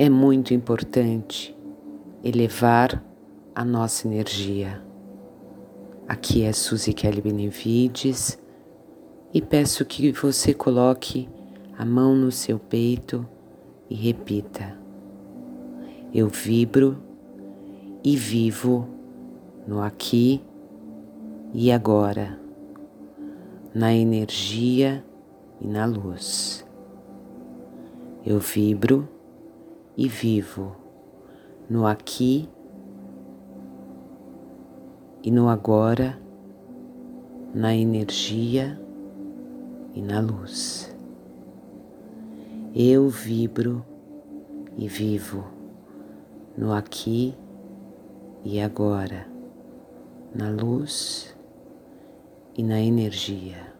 É muito importante elevar a nossa energia. Aqui é Suzy Kelly Benevides e peço que você coloque a mão no seu peito e repita: Eu vibro e vivo no aqui e agora, na energia e na luz. Eu vibro e vivo no aqui e no agora, na energia e na luz. Eu vibro e vivo no aqui e agora, na luz e na energia.